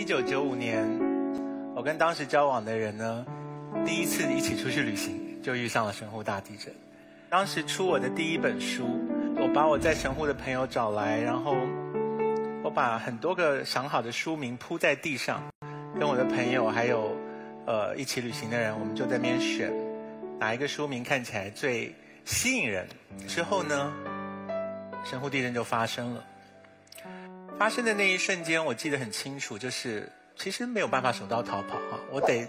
一九九五年，我跟当时交往的人呢，第一次一起出去旅行，就遇上了神户大地震。当时出我的第一本书，我把我在神户的朋友找来，然后我把很多个想好的书名铺在地上，跟我的朋友还有呃一起旅行的人，我们就在那边选哪一个书名看起来最吸引人。之后呢，神户地震就发生了。发生的那一瞬间，我记得很清楚，就是其实没有办法手刀逃跑哈，我得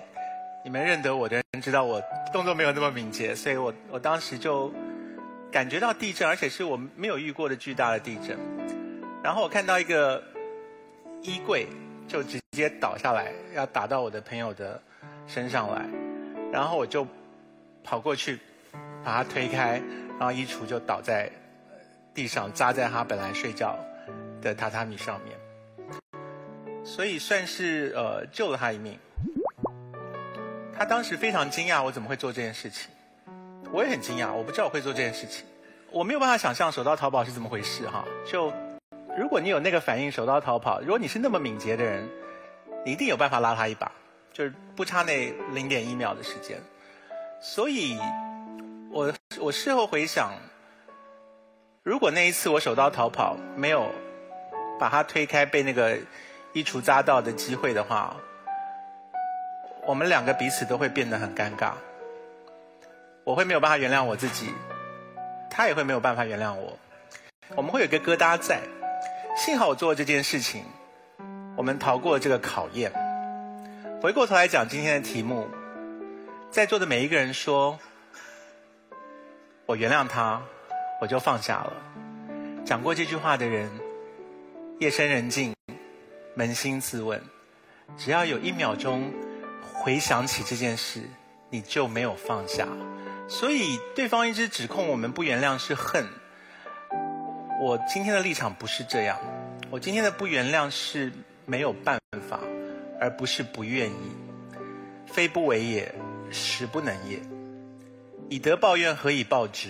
你们认得我的人知道我动作没有那么敏捷，所以我我当时就感觉到地震，而且是我没有遇过的巨大的地震。然后我看到一个衣柜就直接倒下来，要打到我的朋友的身上来，然后我就跑过去把他推开，然后衣橱就倒在地上，扎在他本来睡觉。的榻榻米上面，所以算是呃救了他一命。他当时非常惊讶，我怎么会做这件事情？我也很惊讶，我不知道我会做这件事情。我没有办法想象手刀逃跑是怎么回事哈。就如果你有那个反应，手刀逃跑，如果你是那么敏捷的人，你一定有办法拉他一把，就是不差那零点一秒的时间。所以，我我事后回想，如果那一次我手刀逃跑没有。把他推开被那个衣橱扎到的机会的话，我们两个彼此都会变得很尴尬。我会没有办法原谅我自己，他也会没有办法原谅我。我们会有个疙瘩在。幸好我做了这件事情，我们逃过了这个考验。回过头来讲今天的题目，在座的每一个人说：“我原谅他，我就放下了。”讲过这句话的人。夜深人静，扪心自问，只要有一秒钟回想起这件事，你就没有放下。所以对方一直指控我们不原谅是恨。我今天的立场不是这样，我今天的不原谅是没有办法，而不是不愿意。非不为也，实不能也。以德报怨，何以报之？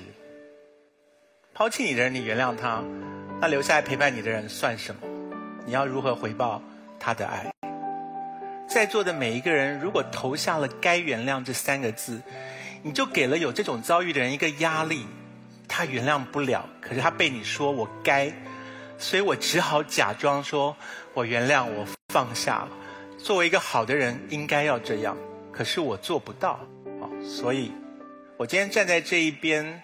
抛弃你的人，你原谅他。那留下来陪伴你的人算什么？你要如何回报他的爱？在座的每一个人，如果投下了“该原谅”这三个字，你就给了有这种遭遇的人一个压力：他原谅不了，可是他被你说我该，所以我只好假装说我原谅，我放下了。作为一个好的人，应该要这样，可是我做不到。所以我今天站在这一边，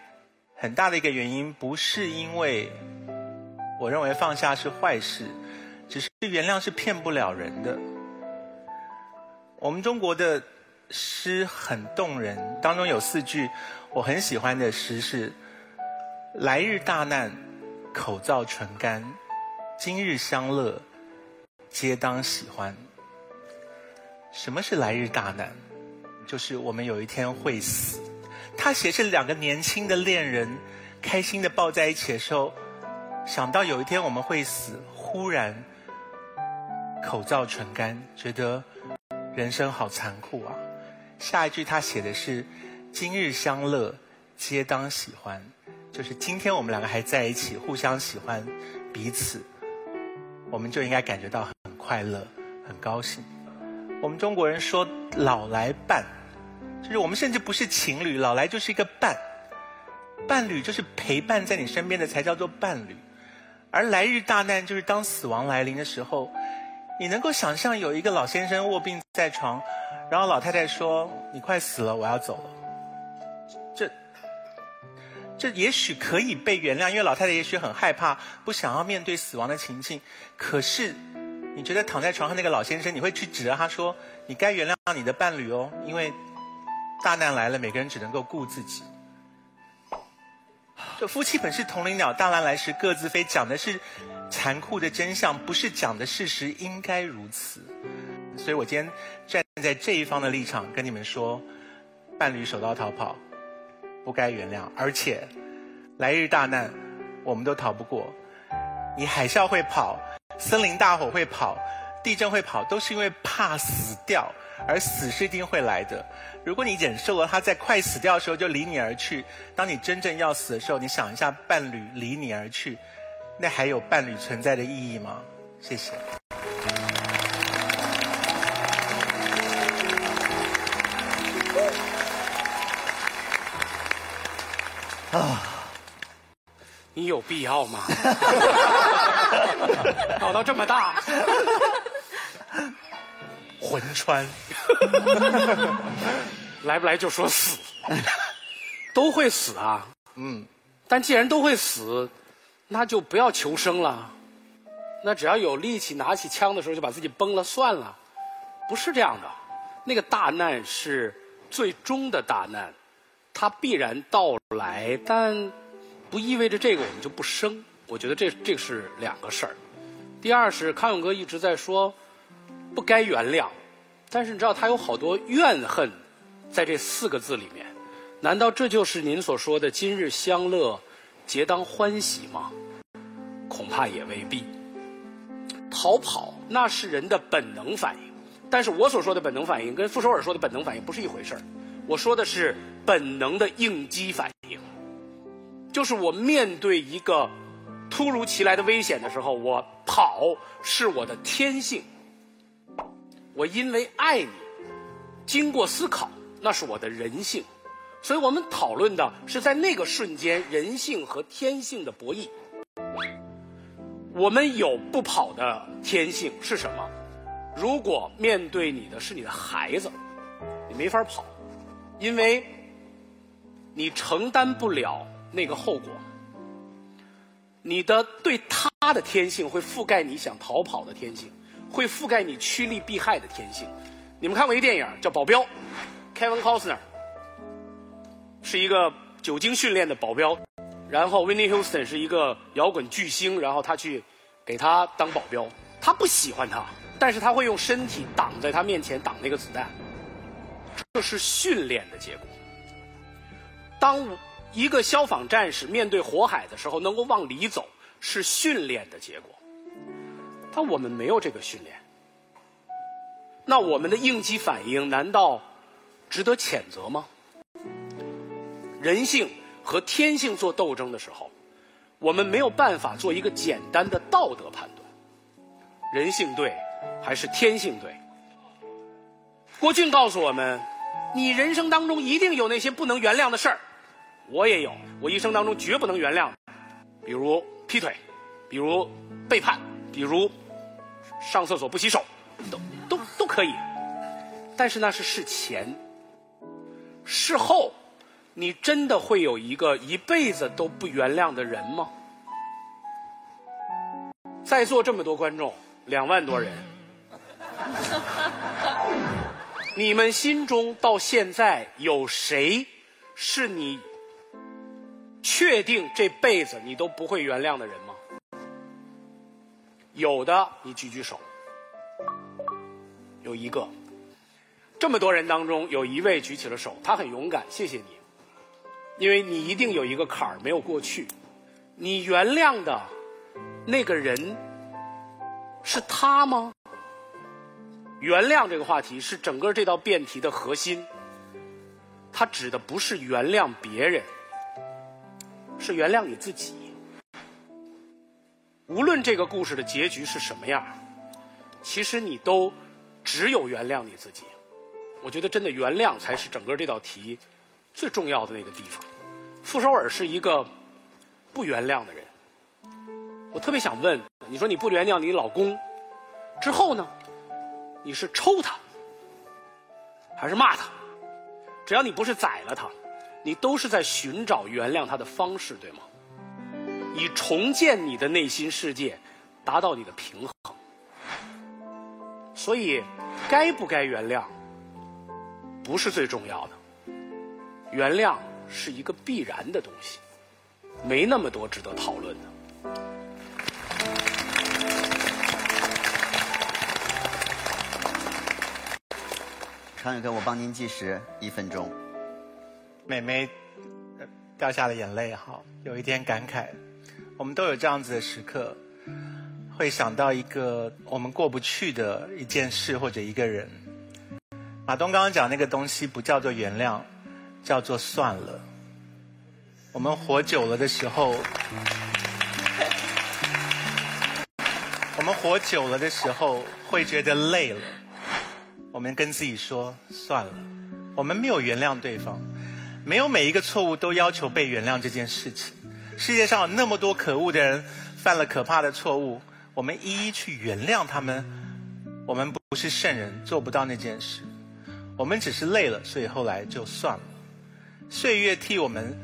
很大的一个原因，不是因为。我认为放下是坏事，只是原谅是骗不了人的。我们中国的诗很动人，当中有四句我很喜欢的诗是：“来日大难，口燥唇干；今日相乐，皆当喜欢。”什么是来日大难？就是我们有一天会死。他写是两个年轻的恋人开心的抱在一起的时候。想到有一天我们会死，忽然口燥唇干，觉得人生好残酷啊。下一句他写的是“今日相乐，皆当喜欢”，就是今天我们两个还在一起，互相喜欢彼此，我们就应该感觉到很快乐、很高兴。我们中国人说“老来伴”，就是我们甚至不是情侣，老来就是一个伴，伴侣就是陪伴在你身边的才叫做伴侣。而来日大难，就是当死亡来临的时候，你能够想象有一个老先生卧病在床，然后老太太说：“你快死了，我要走了。”这这也许可以被原谅，因为老太太也许很害怕，不想要面对死亡的情境。可是，你觉得躺在床上那个老先生，你会去指着他说：“你该原谅你的伴侣哦，因为大难来了，每个人只能够顾自己。”这夫妻本是同林鸟，大难来时各自飞。讲的是残酷的真相，不是讲的事实应该如此。所以我今天站在这一方的立场，跟你们说：伴侣手刀逃跑，不该原谅。而且来日大难，我们都逃不过。你海啸会跑，森林大火会跑，地震会跑都是因为怕死掉而死是一定会来的。如果你忍受了他在快死掉的时候就离你而去当你真正要死的时候你想一下伴侣离你而去那还有伴侣存在的意义吗？谢谢。啊。你有必要吗？搞到这么大。魂穿，来不来就说死，都会死啊。嗯，但既然都会死，那就不要求生了。那只要有力气拿起枪的时候就把自己崩了算了，不是这样的。那个大难是最终的大难，它必然到来，但不意味着这个我们就不生。我觉得这这是两个事儿。第二是康永哥一直在说不该原谅，但是你知道他有好多怨恨在这四个字里面，难道这就是您所说的今日相乐，皆当欢喜吗？恐怕也未必。逃跑那是人的本能反应，但是我所说的本能反应跟傅首尔说的本能反应不是一回事儿。我说的是本能的应激反应，就是我面对一个突如其来的危险的时候，我跑是我的天性。我因为爱你，经过思考，那是我的人性。所以我们讨论的是在那个瞬间人性和天性的博弈。我们有不跑的天性是什么？如果面对你的是你的孩子，你没法跑，因为你承担不了那个后果。你的对他的天性会覆盖你想逃跑的天性，会覆盖你趋利避害的天性。你们看过一个电影叫《保镖》，Kevin Costner 是一个久经训练的保镖。然后 w i n n i e Houston 是一个摇滚巨星，然后他去给他当保镖。他不喜欢他，但是他会用身体挡在他面前挡那个子弹。这是训练的结果。当一个消防战士面对火海的时候能够往里走，是训练的结果。但我们没有这个训练，那我们的应激反应难道值得谴责吗？人性。和天性做斗争的时候，我们没有办法做一个简单的道德判断，人性对还是天性对？郭俊告诉我们，你人生当中一定有那些不能原谅的事儿，我也有，我一生当中绝不能原谅，比如劈腿，比如背叛，比如上厕所不洗手，都都都可以，但是那是事前，事后。你真的会有一个一辈子都不原谅的人吗？在座这么多观众，两万多人，你们心中到现在有谁是你确定这辈子你都不会原谅的人？有的，你举举手。有一个，这么多人当中有一位举起了手，他很勇敢，谢谢你。因为你一定有一个坎儿没有过去，你原谅的那个人是他吗？原谅这个话题是整个这道辩题的核心，它指的不是原谅别人，是原谅你自己。无论这个故事的结局是什么样，其实你都只有原谅你自己。我觉得真的原谅才是整个这道题。最重要的那个地方，傅首尔是一个不原谅的人。我特别想问，你说你不原谅你老公之后呢？你是抽他，还是骂他？只要你不是宰了他，你都是在寻找原谅他的方式，对吗？以重建你的内心世界，达到你的平衡。所以，该不该原谅，不是最重要的。原谅是一个必然的东西，没那么多值得讨论的。常宇哥，我帮您计时一分钟。美妹掉下了眼泪，哈，有一点感慨。我们都有这样子的时刻，会想到一个我们过不去的一件事或者一个人。马东刚刚讲那个东西不叫做原谅。叫做算了。我们活久了的时候，我们活久了的时候会觉得累了。我们跟自己说算了。我们没有原谅对方，没有每一个错误都要求被原谅这件事情。世界上有那么多可恶的人犯了可怕的错误，我们一一去原谅他们。我们不是圣人，做不到那件事。我们只是累了，所以后来就算了。岁月替我们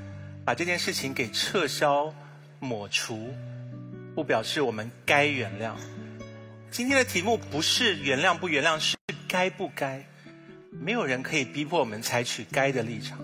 把这件事情给撤销、抹除，不表示我们该原谅。今天的题目不是原谅不原谅，是该不该。没有人可以逼迫我们采取该的立场。